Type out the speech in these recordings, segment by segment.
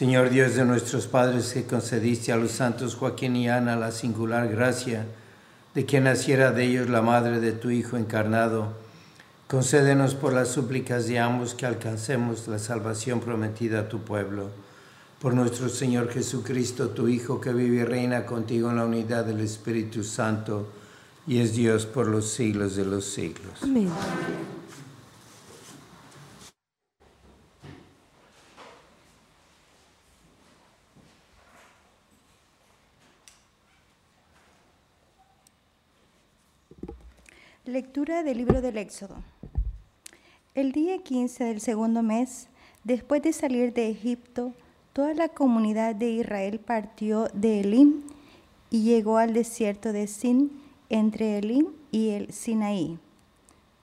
Dios de nuestros padres, que concediste a los santos Joaquín y Ana la singular gracia de que naciera de ellos la madre de tu Hijo encarnado, concédenos por las súplicas de ambos que alcancemos la salvación prometida a tu pueblo. Por nuestro Señor Jesucristo, tu Hijo, que vive y reina contigo en la unidad del Espíritu Santo, y es Dios por los siglos de los siglos. Amén. Lectura del libro del Éxodo. El día 15 del segundo mes, después de salir de Egipto, toda la comunidad de Israel partió de Elim y llegó al desierto de Sin, entre Elim y el Sinaí.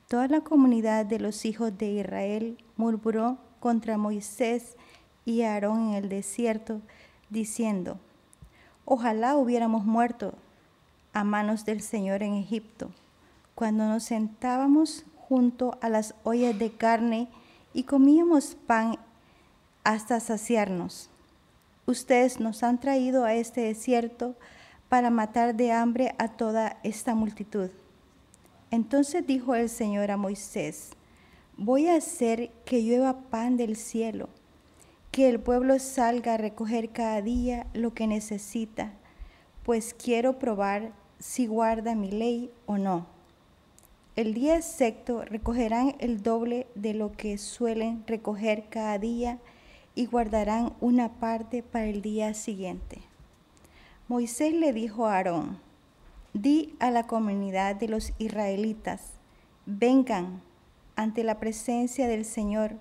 Toda la comunidad de los hijos de Israel murmuró contra Moisés y Aarón en el desierto, diciendo, Ojalá hubiéramos muerto a manos del Señor en Egipto cuando nos sentábamos junto a las ollas de carne y comíamos pan hasta saciarnos. Ustedes nos han traído a este desierto para matar de hambre a toda esta multitud. Entonces dijo el Señor a Moisés, voy a hacer que llueva pan del cielo, que el pueblo salga a recoger cada día lo que necesita, pues quiero probar si guarda mi ley o no. El día sexto recogerán el doble de lo que suelen recoger cada día y guardarán una parte para el día siguiente. Moisés le dijo a Aarón, di a la comunidad de los israelitas, vengan ante la presencia del Señor,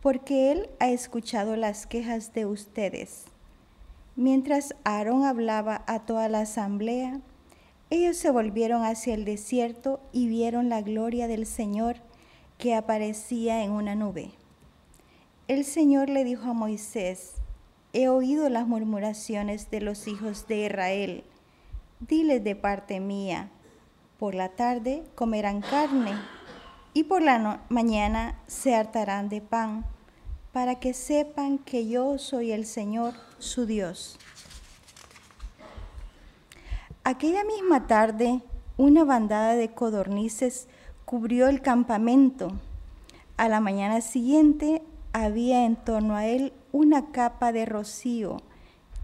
porque Él ha escuchado las quejas de ustedes. Mientras Aarón hablaba a toda la asamblea, ellos se volvieron hacia el desierto y vieron la gloria del Señor que aparecía en una nube. El Señor le dijo a Moisés, he oído las murmuraciones de los hijos de Israel. Diles de parte mía, por la tarde comerán carne y por la mañana se hartarán de pan, para que sepan que yo soy el Señor, su Dios. Aquella misma tarde, una bandada de codornices cubrió el campamento. A la mañana siguiente había en torno a él una capa de rocío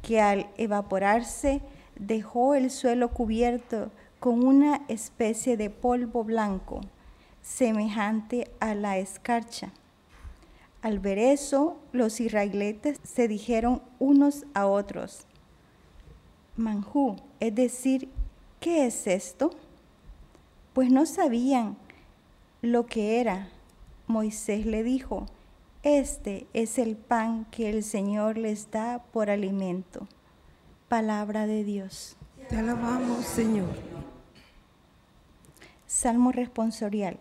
que al evaporarse dejó el suelo cubierto con una especie de polvo blanco, semejante a la escarcha. Al ver eso, los israelitas se dijeron unos a otros, Manjú, es decir, ¿qué es esto? Pues no sabían lo que era. Moisés le dijo, este es el pan que el Señor les da por alimento. Palabra de Dios. Te alabamos, Señor. Salmo responsorial.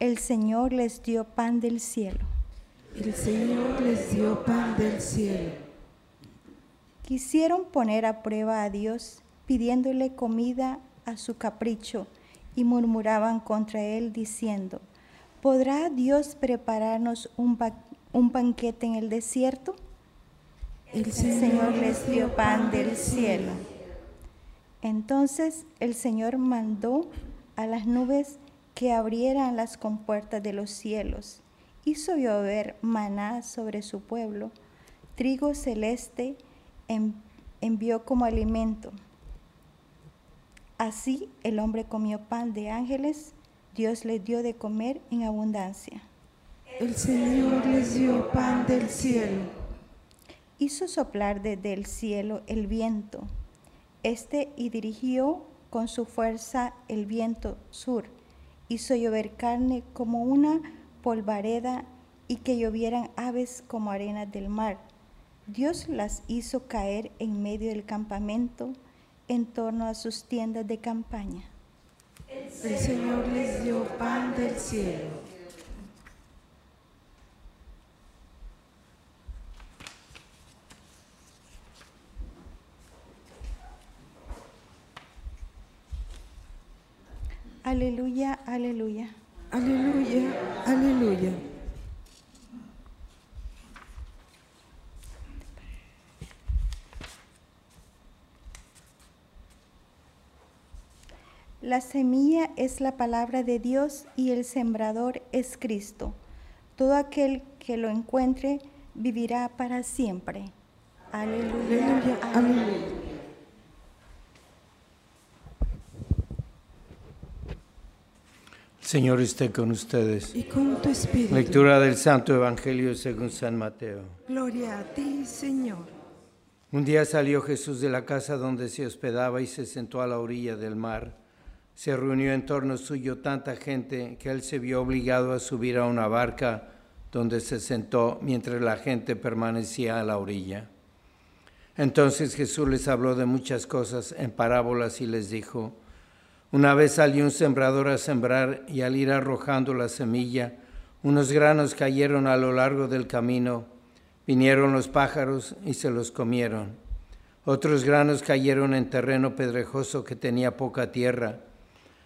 El Señor les dio pan del cielo. El Señor les dio pan del cielo. Quisieron poner a prueba a Dios pidiéndole comida a su capricho y murmuraban contra él diciendo, ¿podrá Dios prepararnos un, un banquete en el desierto? El Señor les dio pan del cielo. Entonces el Señor mandó a las nubes que abrieran las compuertas de los cielos. Hizo llover maná sobre su pueblo. Trigo celeste envió como alimento. Así el hombre comió pan de ángeles. Dios le dio de comer en abundancia. El Señor les dio pan del cielo. Hizo soplar desde el cielo el viento, este y dirigió con su fuerza el viento sur. Hizo llover carne como una polvareda y que llovieran aves como arena del mar. Dios las hizo caer en medio del campamento en torno a sus tiendas de campaña. El Señor les dio pan del cielo. Aleluya, aleluya. Aleluya, aleluya. La semilla es la palabra de Dios y el sembrador es Cristo. Todo aquel que lo encuentre vivirá para siempre. Aleluya, aleluya. aleluya. Señor esté con ustedes. Y con tu espíritu. Lectura del Santo Evangelio según San Mateo. Gloria a ti, Señor. Un día salió Jesús de la casa donde se hospedaba y se sentó a la orilla del mar. Se reunió en torno suyo tanta gente que él se vio obligado a subir a una barca donde se sentó mientras la gente permanecía a la orilla. Entonces Jesús les habló de muchas cosas en parábolas y les dijo, una vez salió un sembrador a sembrar y al ir arrojando la semilla, unos granos cayeron a lo largo del camino. Vinieron los pájaros y se los comieron. Otros granos cayeron en terreno pedrejoso que tenía poca tierra.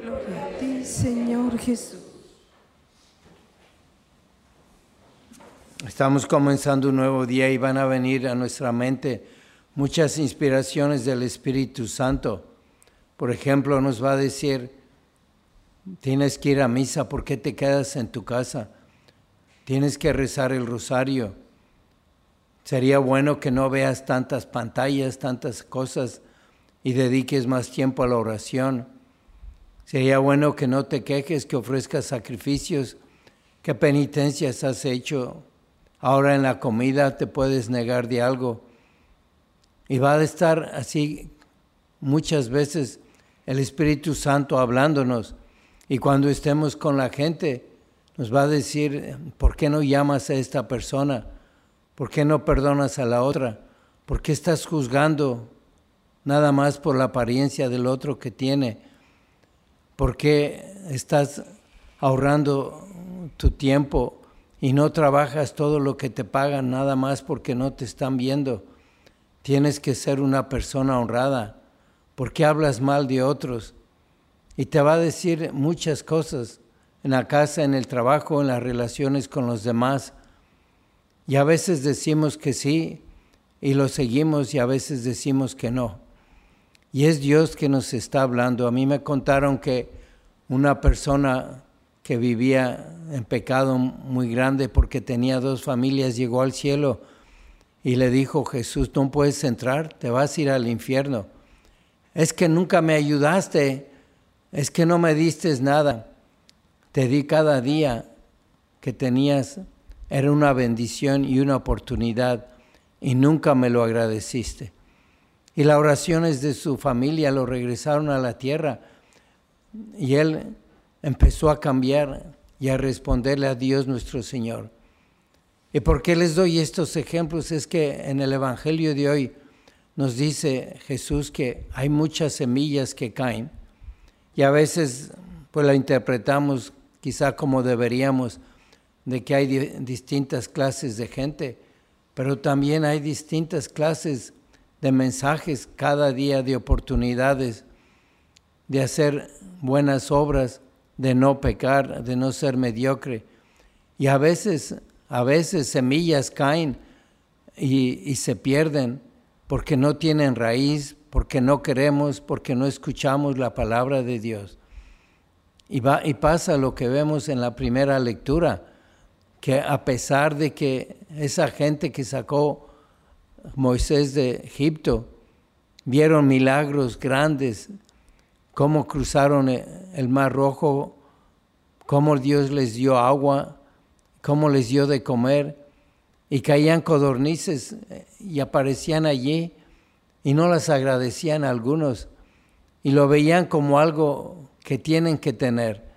Gloria a ti, Señor Jesús. Estamos comenzando un nuevo día y van a venir a nuestra mente muchas inspiraciones del Espíritu Santo Por ejemplo, nos va a decir, tienes que ir a misa, ¿por qué te quedas en tu casa? Tienes que rezar el rosario. Sería bueno que no veas tantas pantallas, tantas cosas y dediques más tiempo a la oración. Sería bueno que no te quejes, que ofrezcas sacrificios. ¿Qué penitencias has hecho? Ahora en la comida te puedes negar de algo. Y va a estar así muchas veces el Espíritu Santo hablándonos. Y cuando estemos con la gente, nos va a decir, ¿por qué no llamas a esta persona? ¿Por qué no perdonas a la otra? ¿Por qué estás juzgando nada más por la apariencia del otro que tiene? ¿Por qué estás ahorrando tu tiempo y no trabajas todo lo que te pagan nada más porque no te están viendo? Tienes que ser una persona honrada. ¿Por qué hablas mal de otros? Y te va a decir muchas cosas en la casa, en el trabajo, en las relaciones con los demás. Y a veces decimos que sí y lo seguimos y a veces decimos que no. Y es Dios que nos está hablando. A mí me contaron que una persona que vivía en pecado muy grande porque tenía dos familias llegó al cielo y le dijo Jesús, no puedes entrar, te vas a ir al infierno. Es que nunca me ayudaste, es que no me diste nada. Te di cada día que tenías, era una bendición y una oportunidad y nunca me lo agradeciste. Y las oraciones de su familia lo regresaron a la tierra y él empezó a cambiar y a responderle a Dios nuestro Señor. ¿Y por qué les doy estos ejemplos? Es que en el Evangelio de hoy nos dice Jesús que hay muchas semillas que caen y a veces pues la interpretamos quizá como deberíamos, de que hay distintas clases de gente, pero también hay distintas clases de mensajes cada día, de oportunidades de hacer buenas obras, de no pecar, de no ser mediocre. Y a veces, a veces semillas caen y, y se pierden porque no tienen raíz, porque no queremos, porque no escuchamos la palabra de Dios. Y, va, y pasa lo que vemos en la primera lectura, que a pesar de que esa gente que sacó Moisés de Egipto, vieron milagros grandes, cómo cruzaron el Mar Rojo, cómo Dios les dio agua, cómo les dio de comer, y caían codornices eh, y aparecían allí y no las agradecían algunos y lo veían como algo que tienen que tener.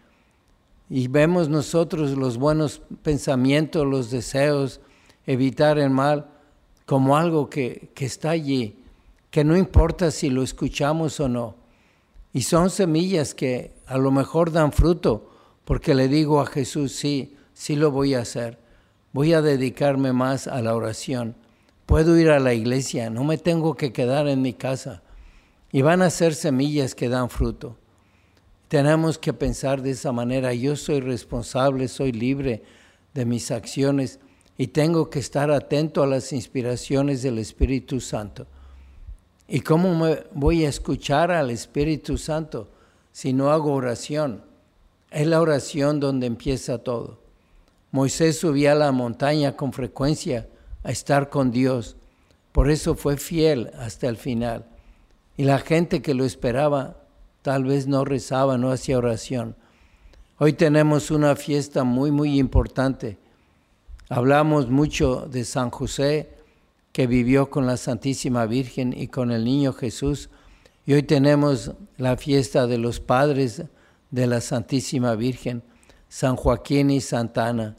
Y vemos nosotros los buenos pensamientos, los deseos, evitar el mal, como algo que, que está allí, que no importa si lo escuchamos o no. Y son semillas que a lo mejor dan fruto, porque le digo a Jesús, sí, sí lo voy a hacer. Voy a dedicarme más a la oración. Puedo ir a la iglesia, no me tengo que quedar en mi casa. Y van a ser semillas que dan fruto. Tenemos que pensar de esa manera. Yo soy responsable, soy libre de mis acciones y tengo que estar atento a las inspiraciones del Espíritu Santo. ¿Y cómo voy a escuchar al Espíritu Santo si no hago oración? Es la oración donde empieza todo. Moisés subía a la montaña con frecuencia a estar con Dios. Por eso fue fiel hasta el final. Y la gente que lo esperaba tal vez no rezaba, no hacía oración. Hoy tenemos una fiesta muy, muy importante Hablamos mucho de San José, que vivió con la Santísima Virgen y con el Niño Jesús. Y hoy tenemos la fiesta de los padres de la Santísima Virgen, San Joaquín y Santa Ana.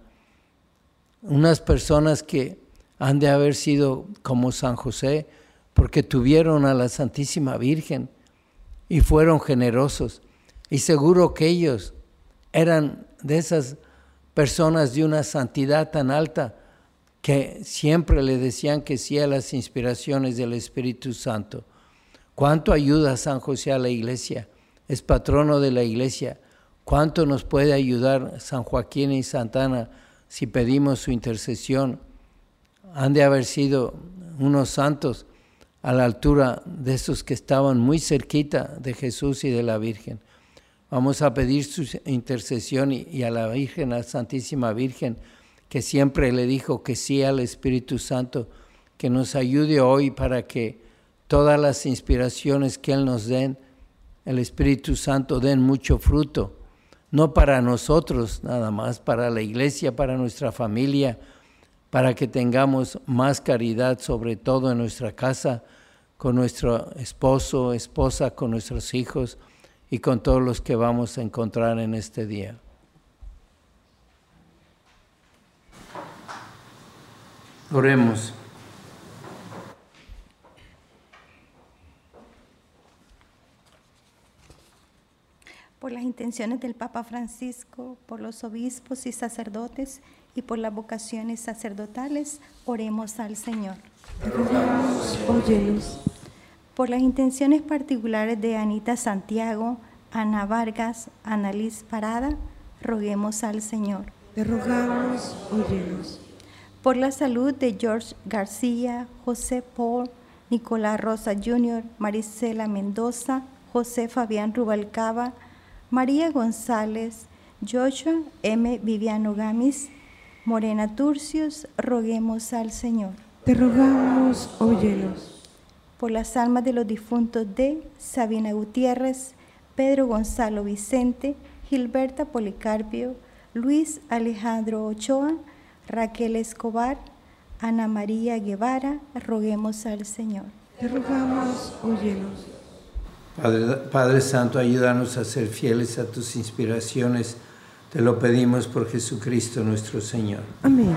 Unas personas que han de haber sido como San José, porque tuvieron a la Santísima Virgen y fueron generosos. Y seguro que ellos eran de esas personas de una santidad tan alta que siempre le decían que sí a las inspiraciones del Espíritu Santo. ¿Cuánto ayuda San José a la iglesia? Es patrono de la iglesia. ¿Cuánto nos puede ayudar San Joaquín y Santana si pedimos su intercesión? Han de haber sido unos santos a la altura de esos que estaban muy cerquita de Jesús y de la Virgen. Vamos a pedir su intercesión y, a la Virgen, a la Santísima Virgen, que siempre le dijo que sí al Espíritu Santo, que nos ayude hoy para que todas las inspiraciones que Él nos den, el Espíritu Santo den mucho fruto, no para nosotros nada más, para la iglesia, para nuestra familia, para que tengamos más caridad, sobre todo en nuestra casa, con nuestro esposo, esposa, con nuestros hijos y con todos los que vamos a encontrar en este día. Oremos. Por las intenciones del Papa Francisco, por los obispos y sacerdotes, y por las vocaciones sacerdotales, oremos al Señor. Por las intenciones particulares de Anita Santiago, Ana Vargas, Ana Liz Parada, roguemos al Señor. Te rogamos, óyenos. Por la salud de George García, José Paul, Nicolás Rosa Jr., Marisela Mendoza, José Fabián Rubalcaba, María González, Joshua M. Viviano Gamis, Morena Turcios, roguemos al Señor. Te rogamos, óyenos. Por las almas de los difuntos de Sabina Gutiérrez, Pedro Gonzalo Vicente, Gilberta Policarpio, Luis Alejandro Ochoa, Raquel Escobar, Ana María Guevara, roguemos al Señor. Te rogamos, óyenos. Padre, Padre Santo, ayúdanos a ser fieles a tus inspiraciones te lo pedimos por Jesucristo nuestro Señor. Amén.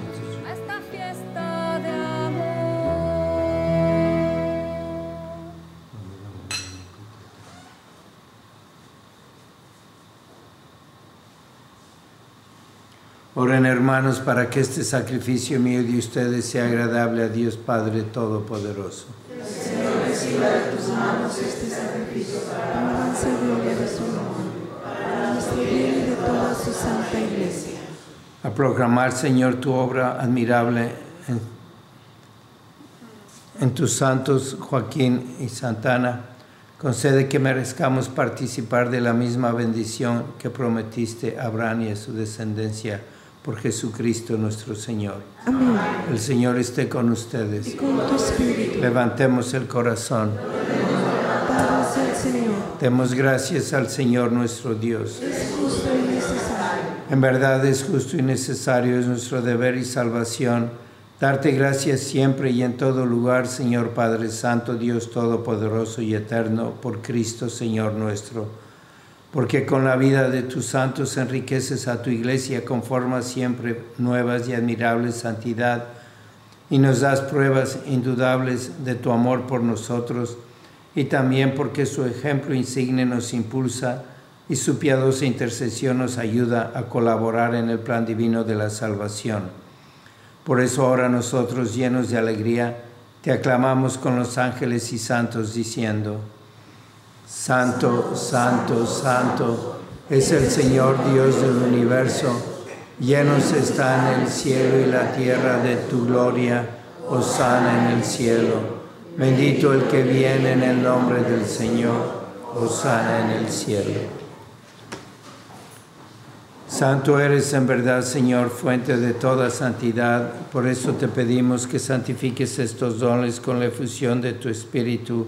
Oren hermanos para que este sacrificio mío de ustedes sea agradable a Dios Padre Todopoderoso. Señor, reciba de tus manos este sacrificio. A proclamar, Señor, tu obra admirable en, en tus santos Joaquín y Santana, concede que merezcamos participar de la misma bendición que prometiste a Abraham y a su descendencia por Jesucristo nuestro Señor. Amén. El Señor esté con ustedes. Y con tu espíritu. Levantemos el corazón. Señor. Demos gracias al Señor nuestro Dios. Es justo y necesario. En verdad es justo y necesario, es nuestro deber y salvación. Darte gracias siempre y en todo lugar, Señor Padre Santo, Dios Todopoderoso y Eterno, por Cristo, Señor nuestro porque con la vida de tus santos enriqueces a tu iglesia, conformas siempre nuevas y admirables santidad, y nos das pruebas indudables de tu amor por nosotros, y también porque su ejemplo insigne nos impulsa y su piadosa intercesión nos ayuda a colaborar en el plan divino de la salvación. Por eso ahora nosotros, llenos de alegría, te aclamamos con los ángeles y santos, diciendo, Santo, santo, santo es el Señor Dios del universo. Llenos están el cielo y la tierra de tu gloria. Osana en el cielo. Bendito el que viene en el nombre del Señor. Osana en el cielo. Santo eres en verdad, Señor, fuente de toda santidad. Por eso te pedimos que santifiques estos dones con la efusión de tu Espíritu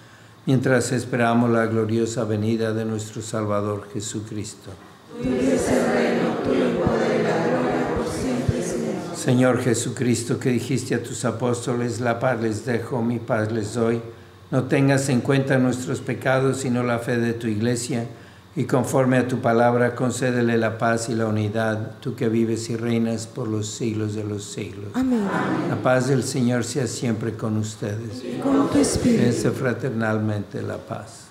mientras esperamos la gloriosa venida de nuestro Salvador Jesucristo. Señor Jesucristo, que dijiste a tus apóstoles, la paz les dejo, mi paz les doy, no tengas en cuenta nuestros pecados, sino la fe de tu iglesia, y conforme a tu palabra, concédele la paz y la unidad, tú que vives y reinas por los siglos de los siglos. Amén. La paz del Señor sea siempre con ustedes. Con tu espíritu. Dense fraternalmente la paz.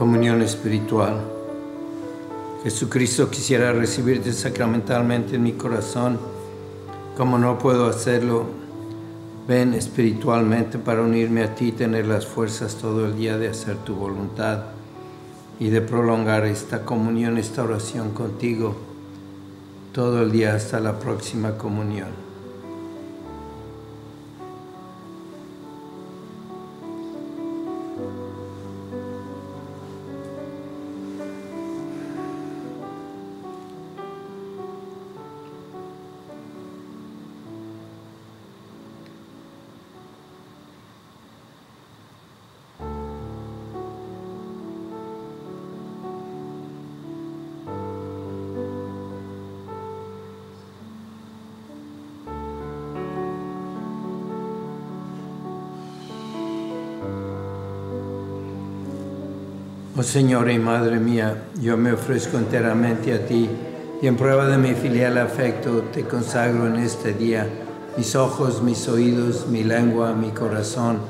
Comunión espiritual. Jesucristo quisiera recibirte sacramentalmente en mi corazón. Como no puedo hacerlo, ven espiritualmente para unirme a ti y tener las fuerzas todo el día de hacer tu voluntad y de prolongar esta comunión, esta oración contigo todo el día hasta la próxima comunión. Oh Señor y Madre mía, yo me ofrezco enteramente a ti y en prueba de mi filial afecto te consagro en este día mis ojos, mis oídos, mi lengua, mi corazón,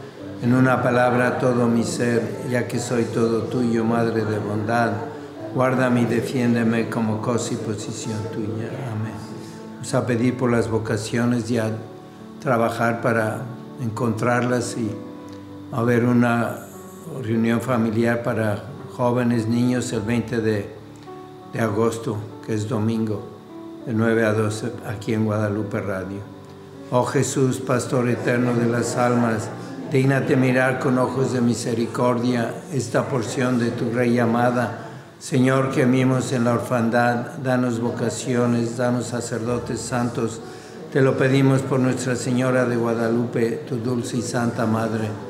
en una palabra todo mi ser, ya que soy todo tuyo, Madre de bondad. Guárdame y defiéndeme como cosa y posición tuya. Amén. Vamos a pedir por las vocaciones y a trabajar para encontrarlas y haber una reunión familiar para jóvenes, niños, el 20 de, de agosto, que es domingo, de 9 a 12, aquí en Guadalupe Radio. Oh Jesús, Pastor eterno de las almas, dígnate mirar con ojos de misericordia esta porción de tu Rey amada. Señor, que mimos en la orfandad, danos vocaciones, danos sacerdotes santos. Te lo pedimos por Nuestra Señora de Guadalupe, tu dulce y santa Madre.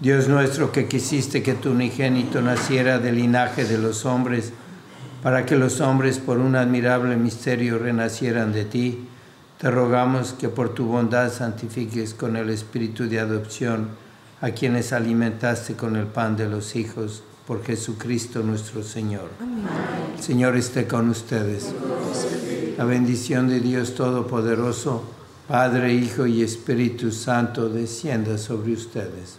Dios nuestro que quisiste que tu unigénito naciera del linaje de los hombres, para que los hombres por un admirable misterio renacieran de ti, te rogamos que por tu bondad santifiques con el espíritu de adopción a quienes alimentaste con el pan de los hijos, por Jesucristo nuestro Señor. El Señor esté con ustedes. La bendición de Dios Todopoderoso, Padre, Hijo y Espíritu Santo, descienda sobre ustedes.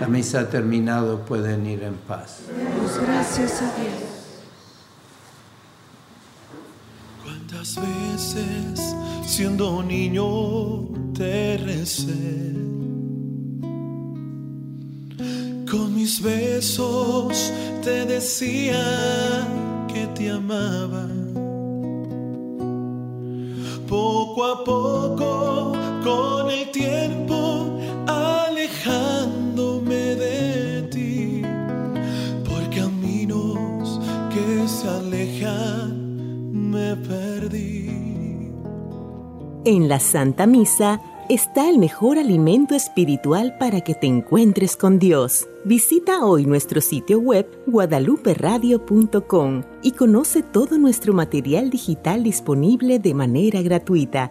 La misa ha terminado, pueden ir en paz. Damos gracias a Dios. ¿Cuántas veces siendo niño te recé? Con mis besos te decía que te amaba. Poco a poco, tiempo, alejándome de ti, por caminos que se alejan, me perdí. En la Santa Misa está el mejor alimento espiritual para que te encuentres con Dios. Visita hoy nuestro sitio web guadaluperadio.com y conoce todo nuestro material digital disponible de manera gratuita